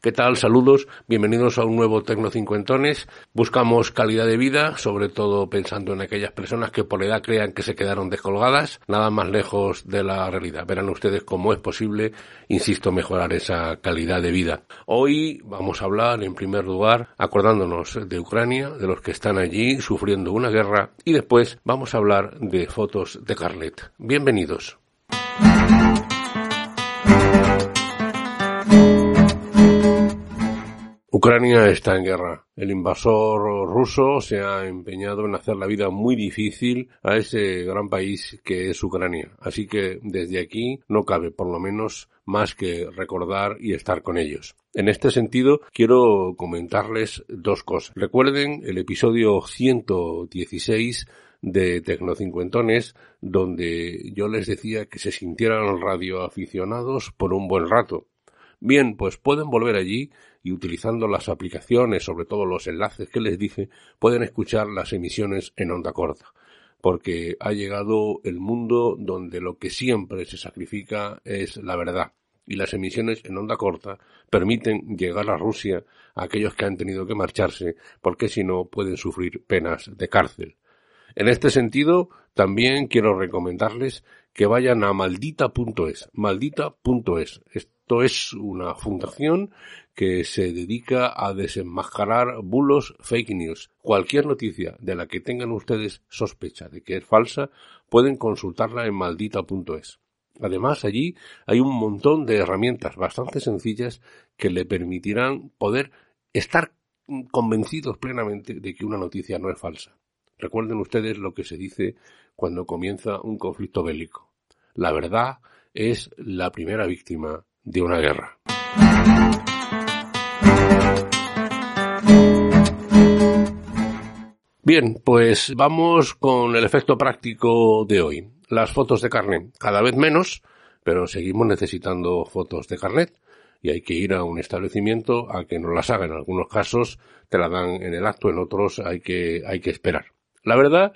¿Qué tal? Saludos, bienvenidos a un nuevo Tecno Cincuentones. Buscamos calidad de vida, sobre todo pensando en aquellas personas que por edad crean que se quedaron descolgadas, nada más lejos de la realidad. Verán ustedes cómo es posible, insisto, mejorar esa calidad de vida. Hoy vamos a hablar, en primer lugar, acordándonos de Ucrania, de los que están allí sufriendo una guerra, y después vamos a hablar de fotos de carnet. Bienvenidos. Ucrania está en guerra. El invasor ruso se ha empeñado en hacer la vida muy difícil a ese gran país que es Ucrania. Así que desde aquí no cabe por lo menos más que recordar y estar con ellos. En este sentido, quiero comentarles dos cosas. Recuerden el episodio 116 de Tecnocincuentones, donde yo les decía que se sintieran radioaficionados por un buen rato. Bien, pues pueden volver allí y utilizando las aplicaciones, sobre todo los enlaces que les dije, pueden escuchar las emisiones en onda corta. Porque ha llegado el mundo donde lo que siempre se sacrifica es la verdad. Y las emisiones en onda corta permiten llegar a Rusia a aquellos que han tenido que marcharse, porque si no pueden sufrir penas de cárcel. En este sentido, también quiero recomendarles que vayan a maldita.es, maldita.es. Esto es una fundación que se dedica a desenmascarar bulos fake news. Cualquier noticia de la que tengan ustedes sospecha de que es falsa, pueden consultarla en maldita.es. Además, allí hay un montón de herramientas bastante sencillas que le permitirán poder estar convencidos plenamente de que una noticia no es falsa. Recuerden ustedes lo que se dice cuando comienza un conflicto bélico. La verdad es la primera víctima de una guerra. Bien, pues vamos con el efecto práctico de hoy. Las fotos de carnet, cada vez menos, pero seguimos necesitando fotos de carnet y hay que ir a un establecimiento a que nos las hagan. En algunos casos te la dan en el acto, en otros hay que, hay que esperar. La verdad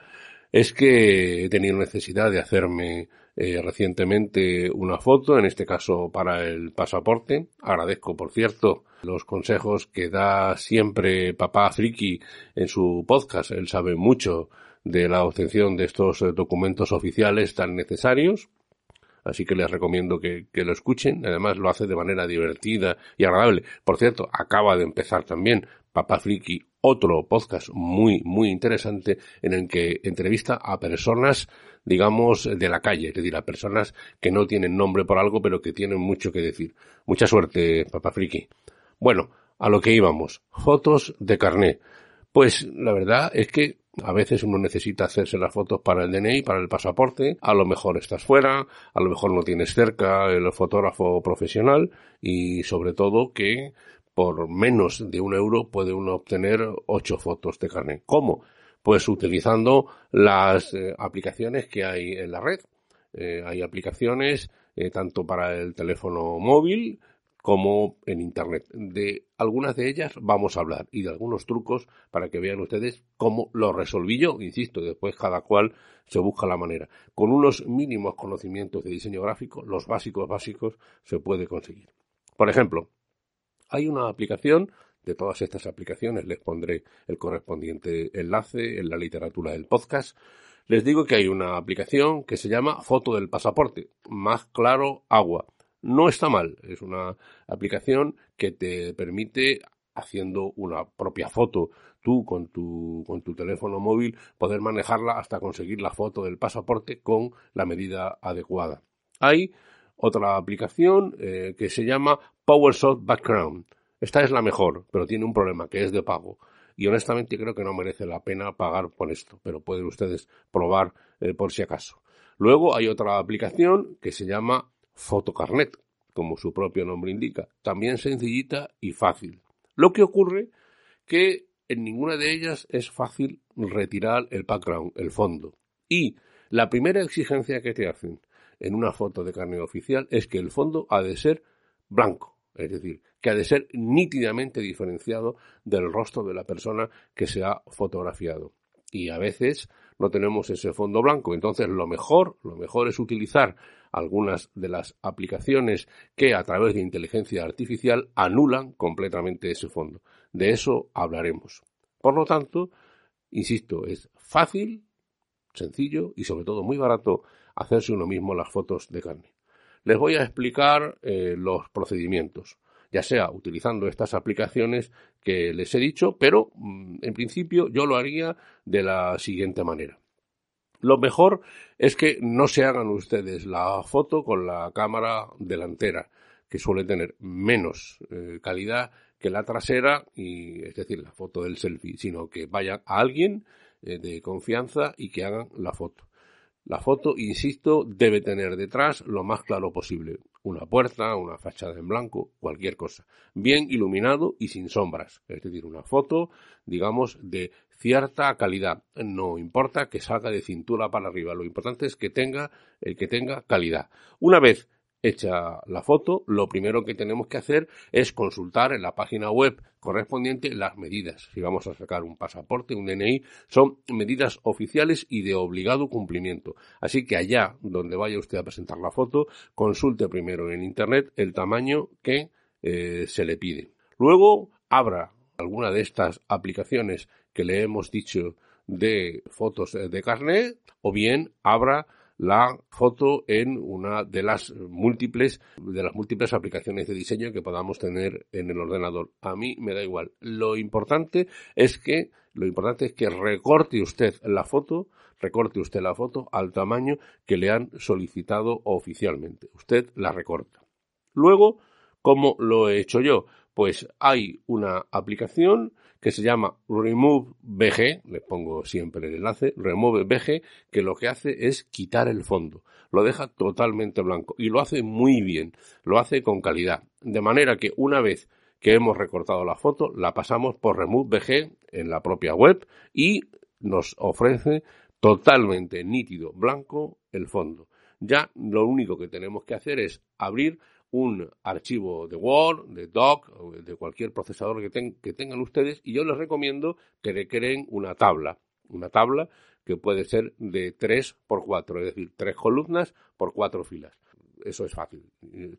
es que he tenido necesidad de hacerme eh, recientemente una foto, en este caso para el pasaporte. Agradezco, por cierto, los consejos que da siempre papá Friki en su podcast. Él sabe mucho de la obtención de estos eh, documentos oficiales tan necesarios. Así que les recomiendo que, que, lo escuchen. Además lo hace de manera divertida y agradable. Por cierto, acaba de empezar también Papá Friki, otro podcast muy, muy interesante en el que entrevista a personas digamos, de la calle, es decir, a personas que no tienen nombre por algo, pero que tienen mucho que decir. Mucha suerte, papá friki. Bueno, a lo que íbamos. Fotos de carné. Pues la verdad es que a veces uno necesita hacerse las fotos para el DNI, para el pasaporte, a lo mejor estás fuera, a lo mejor no tienes cerca el fotógrafo profesional y sobre todo que por menos de un euro puede uno obtener ocho fotos de carné. ¿Cómo? Pues utilizando las eh, aplicaciones que hay en la red. Eh, hay aplicaciones eh, tanto para el teléfono móvil como en Internet. De algunas de ellas vamos a hablar y de algunos trucos para que vean ustedes cómo lo resolví yo. Insisto, después cada cual se busca la manera. Con unos mínimos conocimientos de diseño gráfico, los básicos básicos, se puede conseguir. Por ejemplo, hay una aplicación de todas estas aplicaciones les pondré el correspondiente enlace en la literatura del podcast. Les digo que hay una aplicación que se llama Foto del Pasaporte, más claro agua. no está mal. Es una aplicación que te permite haciendo una propia foto tú con tu, con tu teléfono móvil poder manejarla hasta conseguir la foto del pasaporte con la medida adecuada. Hay otra aplicación eh, que se llama PowerShot Background. Esta es la mejor, pero tiene un problema que es de pago. Y honestamente creo que no merece la pena pagar por esto, pero pueden ustedes probar eh, por si acaso. Luego hay otra aplicación que se llama Fotocarnet, como su propio nombre indica, también sencillita y fácil. Lo que ocurre que en ninguna de ellas es fácil retirar el background, el fondo. Y la primera exigencia que te hacen en una foto de carne oficial es que el fondo ha de ser blanco, es decir, que ha de ser nítidamente diferenciado del rostro de la persona que se ha fotografiado. Y a veces no tenemos ese fondo blanco. Entonces, lo mejor, lo mejor es utilizar algunas de las aplicaciones que a través de inteligencia artificial anulan completamente ese fondo. De eso hablaremos. Por lo tanto, insisto, es fácil, sencillo y sobre todo muy barato hacerse uno mismo las fotos de carne. Les voy a explicar eh, los procedimientos, ya sea utilizando estas aplicaciones que les he dicho, pero mm, en principio yo lo haría de la siguiente manera. Lo mejor es que no se hagan ustedes la foto con la cámara delantera, que suele tener menos eh, calidad que la trasera, y es decir, la foto del selfie, sino que vayan a alguien eh, de confianza y que hagan la foto. La foto, insisto, debe tener detrás lo más claro posible. Una puerta, una fachada en blanco, cualquier cosa. Bien iluminado y sin sombras. Es decir, una foto, digamos, de cierta calidad. No importa que salga de cintura para arriba. Lo importante es que tenga, el que tenga calidad. Una vez hecha la foto, lo primero que tenemos que hacer es consultar en la página web correspondiente las medidas. Si vamos a sacar un pasaporte, un DNI, son medidas oficiales y de obligado cumplimiento. Así que allá donde vaya usted a presentar la foto, consulte primero en Internet el tamaño que eh, se le pide. Luego abra alguna de estas aplicaciones que le hemos dicho de fotos de carnet o bien abra la foto en una de las múltiples de las múltiples aplicaciones de diseño que podamos tener en el ordenador. A mí me da igual. Lo importante es que lo importante es que recorte usted la foto, recorte usted la foto al tamaño que le han solicitado oficialmente. Usted la recorta. Luego, ¿cómo lo he hecho yo? Pues hay una aplicación que se llama Remove BG, les pongo siempre el enlace, Remove BG, que lo que hace es quitar el fondo, lo deja totalmente blanco y lo hace muy bien, lo hace con calidad, de manera que una vez que hemos recortado la foto, la pasamos por Remove BG en la propia web y nos ofrece totalmente nítido, blanco el fondo. Ya lo único que tenemos que hacer es abrir un archivo de Word, de Doc, de cualquier procesador que, que tengan ustedes y yo les recomiendo que creen una tabla, una tabla que puede ser de 3 por 4, es decir, tres columnas por cuatro filas. Eso es fácil.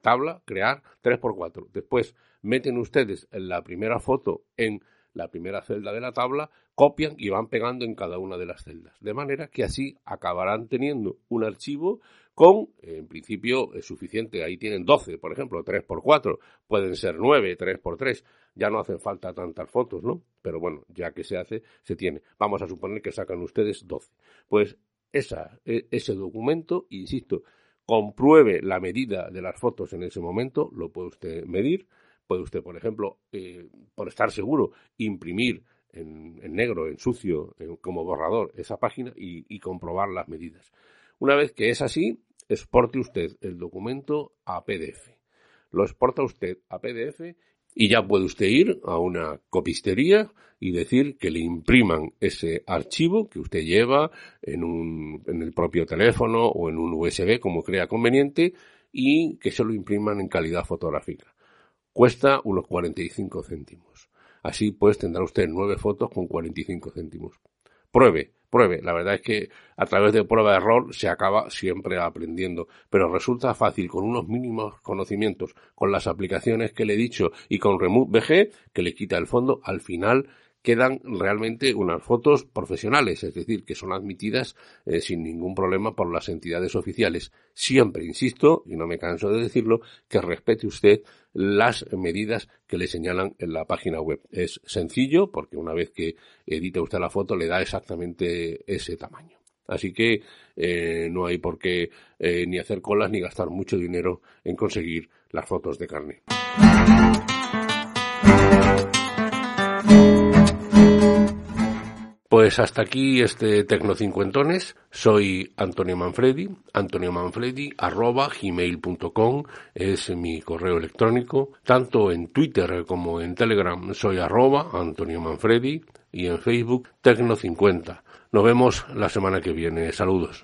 Tabla, crear 3 por 4. Después meten ustedes la primera foto en la primera celda de la tabla, copian y van pegando en cada una de las celdas. De manera que así acabarán teniendo un archivo con, en principio, es suficiente. Ahí tienen 12, por ejemplo, 3 por 4, pueden ser 9, 3 por 3. Ya no hacen falta tantas fotos, ¿no? Pero bueno, ya que se hace, se tiene. Vamos a suponer que sacan ustedes 12. Pues esa, e, ese documento, insisto, compruebe la medida de las fotos en ese momento, lo puede usted medir. Puede usted, por ejemplo, eh, por estar seguro, imprimir en, negro, en sucio, como borrador, esa página y comprobar las medidas. Una vez que es así, exporte usted el documento a PDF. Lo exporta usted a PDF y ya puede usted ir a una copistería y decir que le impriman ese archivo que usted lleva en, un, en el propio teléfono o en un USB como crea conveniente y que se lo impriman en calidad fotográfica. Cuesta unos 45 céntimos. Así pues tendrá usted nueve fotos con 45 céntimos. Pruebe, pruebe. La verdad es que a través de prueba de error se acaba siempre aprendiendo, pero resulta fácil con unos mínimos conocimientos, con las aplicaciones que le he dicho y con Remove BG, que le quita el fondo, al final quedan realmente unas fotos profesionales, es decir, que son admitidas eh, sin ningún problema por las entidades oficiales. Siempre, insisto, y no me canso de decirlo, que respete usted las medidas que le señalan en la página web. Es sencillo porque una vez que edita usted la foto le da exactamente ese tamaño. Así que eh, no hay por qué eh, ni hacer colas ni gastar mucho dinero en conseguir las fotos de carne. Pues hasta aquí este Tecnocincuentones. Soy Antonio Manfredi. Antonio Manfredi arroba gmail.com es mi correo electrónico. Tanto en Twitter como en Telegram soy arroba Antonio Manfredi y en Facebook Tecno50. Nos vemos la semana que viene. Saludos.